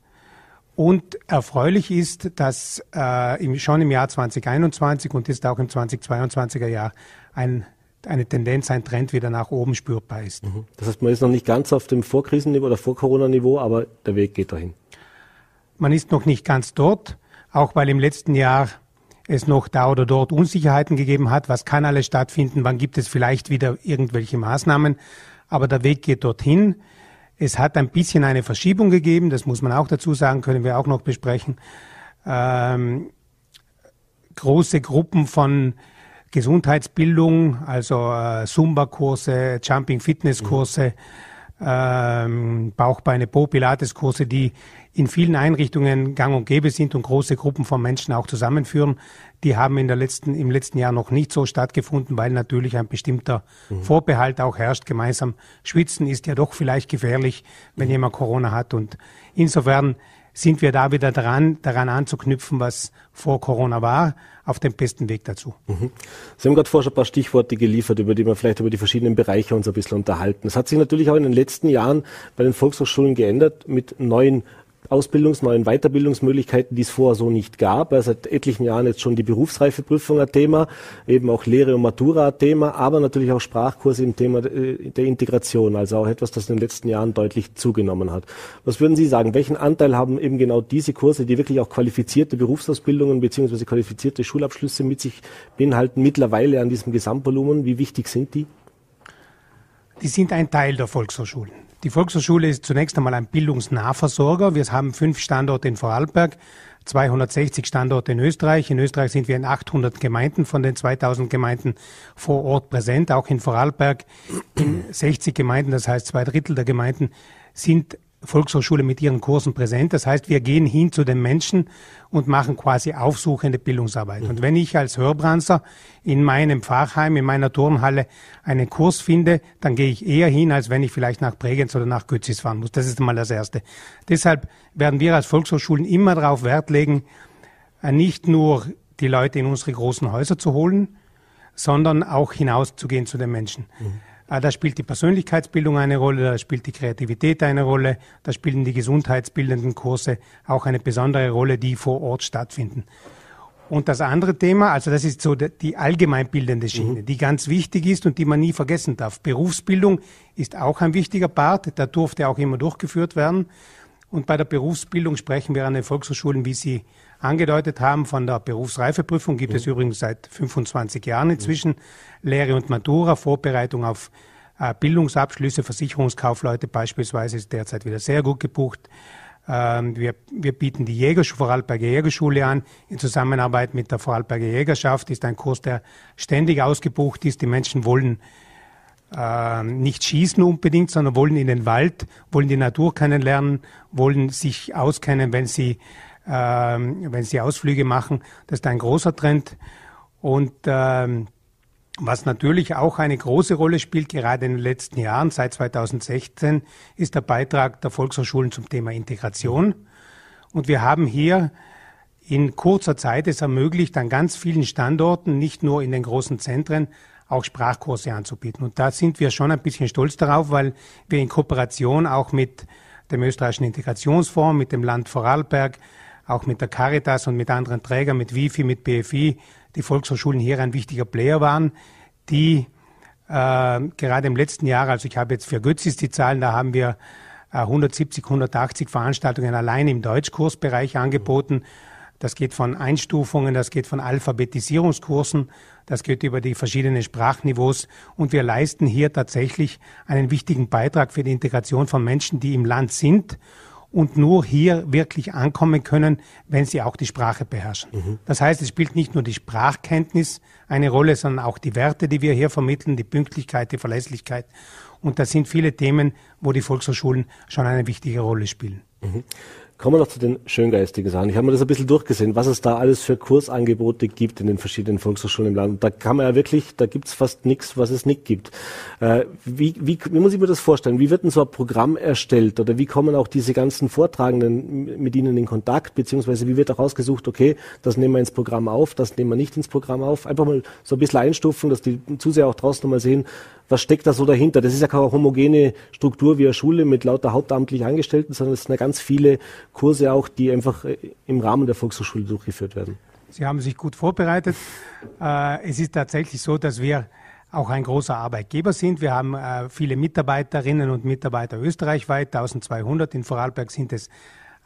Und erfreulich ist, dass äh, im, schon im Jahr 2021 und ist auch im 2022er Jahr ein eine Tendenz, ein Trend wieder nach oben spürbar ist. Mhm. Das heißt, man ist noch nicht ganz auf dem Vorkrisenniveau oder Vor-Corona-Niveau, aber der Weg geht dahin. Man ist noch nicht ganz dort, auch weil im letzten Jahr es noch da oder dort Unsicherheiten gegeben hat. Was kann alles stattfinden? Wann gibt es vielleicht wieder irgendwelche Maßnahmen? Aber der Weg geht dorthin. Es hat ein bisschen eine Verschiebung gegeben, das muss man auch dazu sagen, können wir auch noch besprechen. Ähm, große Gruppen von Gesundheitsbildung, also äh, Zumba-Kurse, Jumping-Fitness-Kurse, mhm. ähm, Bauchbeine, Po, Pilates-Kurse, die in vielen Einrichtungen gang und gäbe sind und große Gruppen von Menschen auch zusammenführen. Die haben in der letzten, im letzten Jahr noch nicht so stattgefunden, weil natürlich ein bestimmter mhm. Vorbehalt auch herrscht. Gemeinsam schwitzen ist ja doch vielleicht gefährlich, wenn mhm. jemand Corona hat. Und insofern sind wir da wieder dran, daran anzuknüpfen, was vor Corona war, auf dem besten Weg dazu. Mhm. Sie haben gerade vorher schon ein paar Stichworte geliefert, über die wir vielleicht über die verschiedenen Bereiche uns ein bisschen unterhalten. Es hat sich natürlich auch in den letzten Jahren bei den Volkshochschulen geändert mit neuen Ausbildungs-, neuen Weiterbildungsmöglichkeiten, die es vorher so nicht gab. Also seit etlichen Jahren jetzt schon die Berufsreifeprüfung ein Thema, eben auch Lehre und Matura ein Thema, aber natürlich auch Sprachkurse im Thema äh, der Integration, also auch etwas, das in den letzten Jahren deutlich zugenommen hat. Was würden Sie sagen, welchen Anteil haben eben genau diese Kurse, die wirklich auch qualifizierte Berufsausbildungen beziehungsweise qualifizierte Schulabschlüsse mit sich beinhalten, mittlerweile an diesem Gesamtvolumen? Wie wichtig sind die? Die sind ein Teil der Volkshochschulen. Die Volkshochschule ist zunächst einmal ein Bildungsnahversorger. Wir haben fünf Standorte in Vorarlberg, 260 Standorte in Österreich. In Österreich sind wir in 800 Gemeinden von den 2000 Gemeinden vor Ort präsent. Auch in Vorarlberg in 60 Gemeinden, das heißt zwei Drittel der Gemeinden, sind Volkshochschule mit ihren Kursen präsent. Das heißt, wir gehen hin zu den Menschen und machen quasi aufsuchende Bildungsarbeit. Und wenn ich als Hörbranzer in meinem Fachheim, in meiner Turnhalle einen Kurs finde, dann gehe ich eher hin, als wenn ich vielleicht nach Bregenz oder nach Götzis fahren muss. Das ist mal das Erste. Deshalb werden wir als Volkshochschulen immer darauf Wert legen, äh, nicht nur die Leute in unsere großen Häuser zu holen, sondern auch hinauszugehen zu den Menschen. Mhm. Ah, da spielt die Persönlichkeitsbildung eine Rolle, da spielt die Kreativität eine Rolle, da spielen die gesundheitsbildenden Kurse auch eine besondere Rolle, die vor Ort stattfinden. Und das andere Thema, also das ist so die allgemeinbildende Schiene, mhm. die ganz wichtig ist und die man nie vergessen darf. Berufsbildung ist auch ein wichtiger Part, da durfte auch immer durchgeführt werden. Und bei der Berufsbildung sprechen wir an den Volkshochschulen, wie Sie angedeutet haben, von der Berufsreifeprüfung gibt mhm. es übrigens seit 25 Jahren inzwischen. Mhm. Lehre und Matura, Vorbereitung auf äh, Bildungsabschlüsse, Versicherungskaufleute beispielsweise ist derzeit wieder sehr gut gebucht. Ähm, wir, wir bieten die Jägerschule, Vorarlberger Jägerschule an. In Zusammenarbeit mit der Vorarlberger Jägerschaft ist ein Kurs, der ständig ausgebucht ist. Die Menschen wollen äh, nicht schießen unbedingt, sondern wollen in den Wald, wollen die Natur kennenlernen, wollen sich auskennen, wenn sie, äh, wenn sie Ausflüge machen. Das ist ein großer Trend. Und ähm, was natürlich auch eine große Rolle spielt, gerade in den letzten Jahren, seit 2016, ist der Beitrag der Volkshochschulen zum Thema Integration. Und wir haben hier in kurzer Zeit es ermöglicht, an ganz vielen Standorten, nicht nur in den großen Zentren, auch Sprachkurse anzubieten. Und da sind wir schon ein bisschen stolz darauf, weil wir in Kooperation auch mit dem österreichischen Integrationsfonds, mit dem Land Vorarlberg, auch mit der Caritas und mit anderen Trägern, mit WIFI, mit BFI, die Volkshochschulen hier ein wichtiger Player waren, die äh, gerade im letzten Jahr, also ich habe jetzt für Götzis die Zahlen, da haben wir äh, 170, 180 Veranstaltungen allein im Deutschkursbereich angeboten. Das geht von Einstufungen, das geht von Alphabetisierungskursen, das geht über die verschiedenen Sprachniveaus und wir leisten hier tatsächlich einen wichtigen Beitrag für die Integration von Menschen, die im Land sind und nur hier wirklich ankommen können, wenn sie auch die Sprache beherrschen. Mhm. Das heißt, es spielt nicht nur die Sprachkenntnis eine Rolle, sondern auch die Werte, die wir hier vermitteln, die Pünktlichkeit, die Verlässlichkeit. Und das sind viele Themen, wo die Volkshochschulen schon eine wichtige Rolle spielen. Mhm. Kommen wir noch zu den schöngeistigen Sachen. Ich habe mir das ein bisschen durchgesehen, was es da alles für Kursangebote gibt in den verschiedenen Volkshochschulen im Land. Da kann man ja wirklich, da gibt es fast nichts, was es nicht gibt. Äh, wie, wie, wie muss ich mir das vorstellen? Wie wird denn so ein Programm erstellt? Oder wie kommen auch diese ganzen Vortragenden mit Ihnen in Kontakt? Beziehungsweise wie wird auch ausgesucht, okay, das nehmen wir ins Programm auf, das nehmen wir nicht ins Programm auf? Einfach mal so ein bisschen einstufen, dass die Zuseher auch draußen nochmal sehen, was steckt da so dahinter? Das ist ja keine homogene Struktur wie eine Schule mit lauter hauptamtlich Angestellten, sondern es sind ja ganz viele Kurse auch, die einfach äh, im Rahmen der Volkshochschule durchgeführt werden. Sie haben sich gut vorbereitet. Äh, es ist tatsächlich so, dass wir auch ein großer Arbeitgeber sind. Wir haben äh, viele Mitarbeiterinnen und Mitarbeiter österreichweit, 1200. In Vorarlberg sind es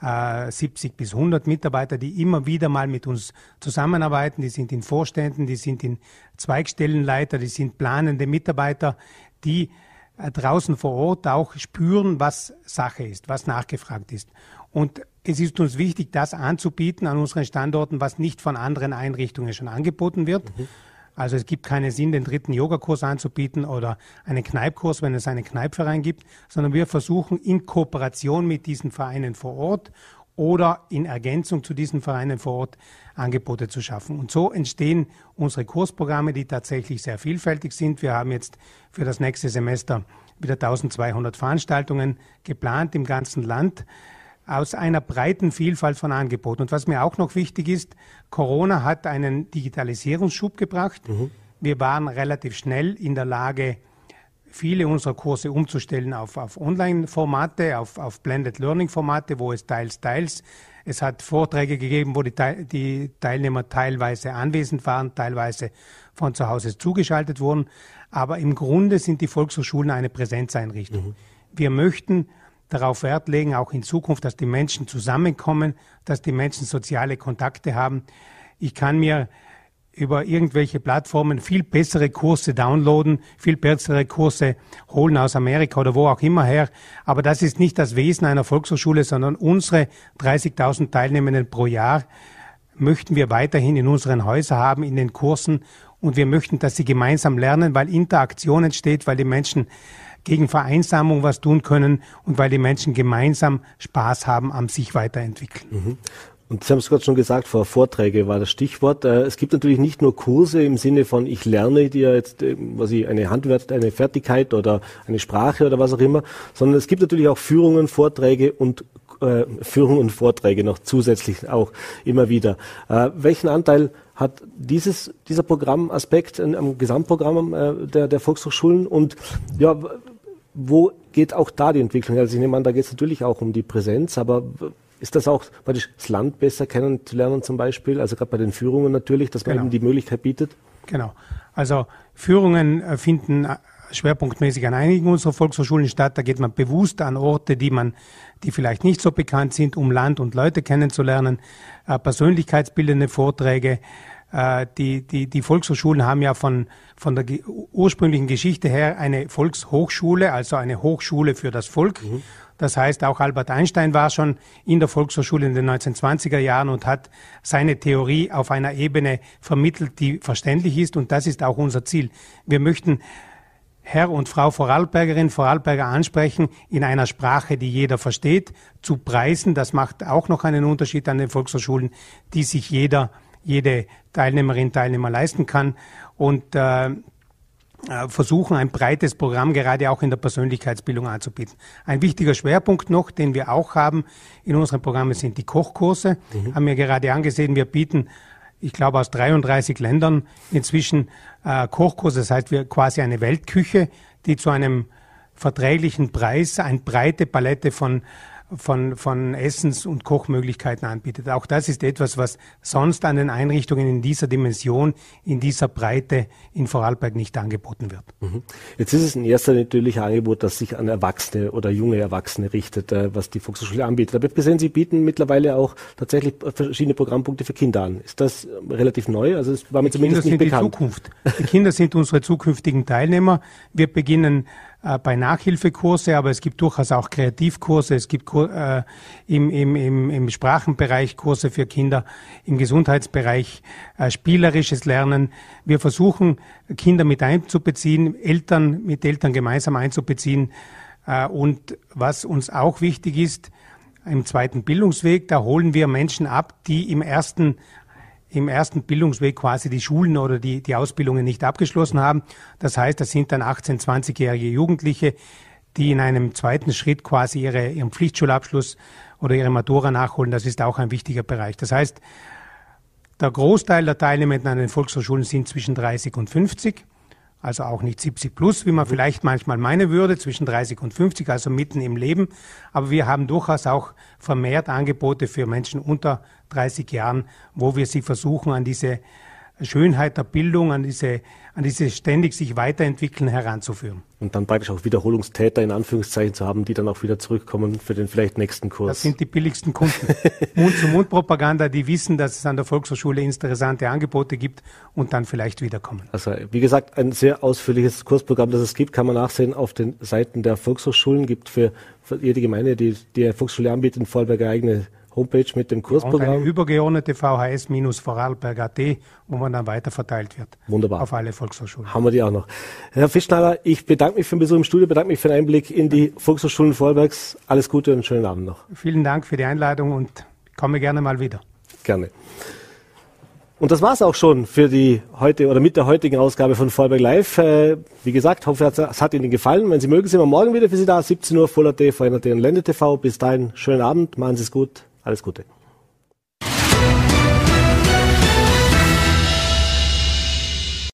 äh, 70 bis 100 Mitarbeiter, die immer wieder mal mit uns zusammenarbeiten. Die sind in Vorständen, die sind in Zweigstellenleiter, die sind planende Mitarbeiter, die draußen vor Ort auch spüren, was Sache ist, was nachgefragt ist. Und es ist uns wichtig, das anzubieten an unseren Standorten, was nicht von anderen Einrichtungen schon angeboten wird. Mhm. Also es gibt keinen Sinn, den dritten Yogakurs anzubieten oder einen Kneipkurs, wenn es einen Kneipverein gibt, sondern wir versuchen in Kooperation mit diesen Vereinen vor Ort oder in Ergänzung zu diesen Vereinen vor Ort Angebote zu schaffen. Und so entstehen unsere Kursprogramme, die tatsächlich sehr vielfältig sind. Wir haben jetzt für das nächste Semester wieder 1200 Veranstaltungen geplant im ganzen Land aus einer breiten Vielfalt von Angeboten. Und was mir auch noch wichtig ist, Corona hat einen Digitalisierungsschub gebracht. Mhm. Wir waren relativ schnell in der Lage, viele unserer Kurse umzustellen auf, auf Online-Formate, auf, auf Blended Learning-Formate, wo es teils, teils. Es hat Vorträge gegeben, wo die, die Teilnehmer teilweise anwesend waren, teilweise von zu Hause zugeschaltet wurden. Aber im Grunde sind die Volkshochschulen eine Präsenzeinrichtung. Mhm. Wir möchten darauf Wert legen, auch in Zukunft, dass die Menschen zusammenkommen, dass die Menschen soziale Kontakte haben. Ich kann mir über irgendwelche Plattformen viel bessere Kurse downloaden, viel bessere Kurse holen aus Amerika oder wo auch immer her. Aber das ist nicht das Wesen einer Volkshochschule, sondern unsere 30.000 Teilnehmenden pro Jahr möchten wir weiterhin in unseren Häusern haben, in den Kursen. Und wir möchten, dass sie gemeinsam lernen, weil Interaktion entsteht, weil die Menschen gegen Vereinsamung was tun können und weil die Menschen gemeinsam Spaß haben am sich weiterentwickeln. Mhm. Und Sie haben es gerade schon gesagt, vor Vorträge war das Stichwort. Äh, es gibt natürlich nicht nur Kurse im Sinne von ich lerne dir jetzt äh, was ich, eine Handwerk, eine Fertigkeit oder eine Sprache oder was auch immer, sondern es gibt natürlich auch Führungen, Vorträge und äh, Führungen und Vorträge noch zusätzlich auch immer wieder. Äh, welchen Anteil hat dieses, dieser Programmaspekt am Gesamtprogramm äh, der, der Volkshochschulen und ja, wo geht auch da die Entwicklung? Also ich nehme an, da geht es natürlich auch um die Präsenz, aber ist das auch das Land besser kennenzulernen zum Beispiel? Also gerade bei den Führungen natürlich, dass man genau. eben die Möglichkeit bietet? Genau. Also Führungen äh, finden äh, schwerpunktmäßig an einigen unserer Volkshochschulen statt. Da geht man bewusst an Orte, die man, die vielleicht nicht so bekannt sind, um Land und Leute kennenzulernen. Äh, persönlichkeitsbildende Vorträge, äh, die, die, die Volkshochschulen haben ja von, von der ursprünglichen Geschichte her eine Volkshochschule, also eine Hochschule für das Volk. Mhm. Das heißt, auch Albert Einstein war schon in der Volkshochschule in den 1920er Jahren und hat seine Theorie auf einer Ebene vermittelt, die verständlich ist. Und das ist auch unser Ziel. Wir möchten Herr und Frau Vorarlbergerin, Vorarlberger ansprechen in einer Sprache, die jeder versteht, zu Preisen. Das macht auch noch einen Unterschied an den Volkshochschulen, die sich jeder jede Teilnehmerin, Teilnehmer leisten kann und äh, äh, versuchen, ein breites Programm gerade auch in der Persönlichkeitsbildung anzubieten. Ein wichtiger Schwerpunkt noch, den wir auch haben in unseren Programmen, sind die Kochkurse. Mhm. Haben wir gerade angesehen, wir bieten, ich glaube, aus 33 Ländern inzwischen äh, Kochkurse. Das heißt, wir quasi eine Weltküche, die zu einem verträglichen Preis eine breite Palette von von, von Essens- und Kochmöglichkeiten anbietet. Auch das ist etwas, was sonst an den Einrichtungen in dieser Dimension, in dieser Breite in Vorarlberg nicht angeboten wird. Mhm. Jetzt ist es ein erster natürlich Angebot, das sich an Erwachsene oder junge Erwachsene richtet, äh, was die Volkshochschule anbietet. Aber gesehen, Sie bieten mittlerweile auch tatsächlich verschiedene Programmpunkte für Kinder an. Ist das relativ neu? Also es war mir die zumindest Kinder nicht sind bekannt. Die Zukunft. Die Kinder sind unsere zukünftigen Teilnehmer. Wir beginnen äh, bei Nachhilfekurse, aber es gibt durchaus auch Kreativkurse, es gibt äh, im, im, im, im Sprachenbereich Kurse für Kinder, im Gesundheitsbereich äh, spielerisches Lernen. Wir versuchen, Kinder mit einzubeziehen, Eltern mit Eltern gemeinsam einzubeziehen. Äh, und was uns auch wichtig ist, im zweiten Bildungsweg, da holen wir Menschen ab, die im ersten im ersten Bildungsweg quasi die Schulen oder die, die Ausbildungen nicht abgeschlossen haben. Das heißt, das sind dann 18-, 20-jährige Jugendliche, die in einem zweiten Schritt quasi ihre, ihren Pflichtschulabschluss oder ihre Matura nachholen. Das ist auch ein wichtiger Bereich. Das heißt, der Großteil der Teilnehmer an den Volkshochschulen sind zwischen 30 und 50 also auch nicht 70 plus, wie man mhm. vielleicht manchmal meinen würde, zwischen 30 und 50, also mitten im Leben. Aber wir haben durchaus auch vermehrt Angebote für Menschen unter 30 Jahren, wo wir sie versuchen, an diese Schönheit der Bildung, an diese, an diese ständig sich weiterentwickeln heranzuführen. Und dann praktisch auch Wiederholungstäter in Anführungszeichen zu haben, die dann auch wieder zurückkommen für den vielleicht nächsten Kurs. Das sind die billigsten Kunden. *laughs* Mund-zu-Mund-Propaganda, die wissen, dass es an der Volkshochschule interessante Angebote gibt und dann vielleicht wiederkommen. Also wie gesagt, ein sehr ausführliches Kursprogramm, das es gibt, kann man nachsehen auf den Seiten der Volkshochschulen. Gibt für, für jede Gemeinde, die die Volksschule anbietet, in Vorarlberg eigene Homepage mit dem Kursprogramm. Und eine übergeordnete VHS-Vorarlberg.at, wo man dann weiter verteilt wird. Wunderbar. Auf alle Volkshochschulen. Haben wir die auch noch. Herr Fischschneider, ich bedanke mich für den Besuch im Studio, bedanke mich für den Einblick in die Volkshochschulen Vorarlbergs. Alles Gute und einen schönen Abend noch. Vielen Dank für die Einladung und komme gerne mal wieder. Gerne. Und das war's auch schon für die heute oder mit der heutigen Ausgabe von Vorarlberg Live. Äh, wie gesagt, hoffe, es hat Ihnen gefallen. Wenn Sie mögen, sind wir morgen wieder für Sie da. 17 Uhr, Voll.at, VNRT und Lende TV. Bis dahin, schönen Abend, machen Sie es gut. Alles Gute.